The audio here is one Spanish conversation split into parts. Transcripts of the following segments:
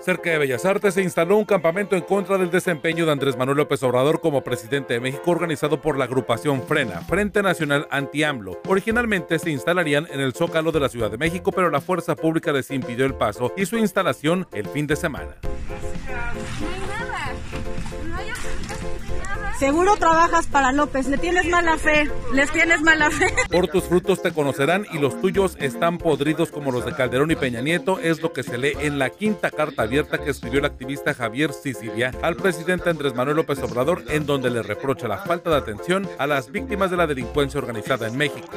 Cerca de Bellas Artes se instaló un campamento en contra del desempeño de Andrés Manuel López Obrador como presidente de México organizado por la agrupación Frena, Frente Nacional Anti-AMLO. Originalmente se instalarían en el Zócalo de la Ciudad de México, pero la fuerza pública les impidió el paso y su instalación el fin de semana. Seguro trabajas para López, le tienes mala fe, les tienes mala fe. Por tus frutos te conocerán y los tuyos están podridos como los de Calderón y Peña Nieto, es lo que se lee en la quinta carta abierta que escribió el activista Javier Sicilia al presidente Andrés Manuel López Obrador, en donde le reprocha la falta de atención a las víctimas de la delincuencia organizada en México.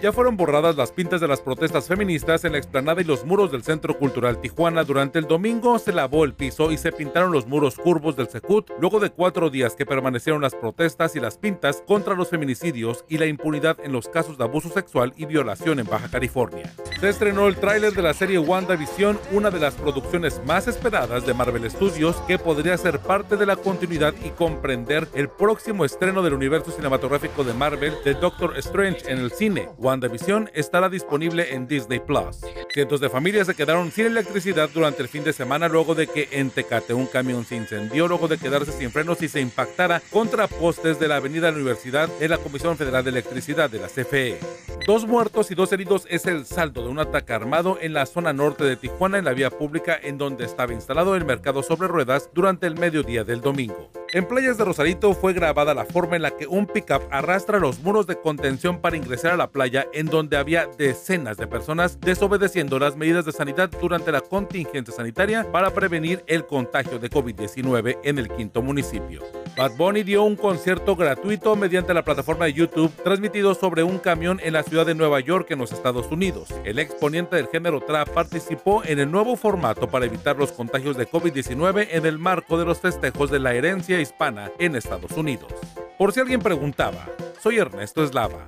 Ya fueron borradas las pintas de las protestas feministas en la explanada y los muros del Centro Cultural Tijuana. Durante el domingo se lavó el piso y se pintaron los muros curvos del Secut luego de cuatro días que permanecieron las protestas y las pintas contra los feminicidios y la impunidad en los casos de abuso sexual y violación en Baja California. Se estrenó el tráiler de la serie WandaVision, una de las producciones más esperadas de Marvel Studios que podría ser parte de la continuidad y comprender el próximo estreno del universo cinematográfico de Marvel de Doctor Strange en el cine. WandaVision estará disponible en Disney Plus. Cientos de familias se quedaron sin electricidad durante el fin de semana luego de que en Tecate un camión se incendió luego de quedarse sin frenos y se impactara contra postes de la Avenida Universidad en la Comisión Federal de Electricidad de la CFE. Dos muertos y dos heridos es el saldo de un ataque armado en la zona norte de Tijuana en la vía pública en donde estaba instalado el mercado sobre ruedas durante el mediodía del domingo. En playas de Rosarito fue grabada la forma en la que un pickup arrastra los muros de contención para ingresar a la playa en donde había decenas de personas desobedeciendo las medidas de sanidad durante la contingencia sanitaria para prevenir el contagio de COVID-19 en el quinto municipio. Bad Bunny dio un concierto gratuito mediante la plataforma de YouTube transmitido sobre un camión en la ciudad de Nueva York en los Estados Unidos. El exponente del género trap participó en el nuevo formato para evitar los contagios de COVID-19 en el marco de los festejos de la herencia hispana en Estados Unidos. Por si alguien preguntaba, soy Ernesto Eslava.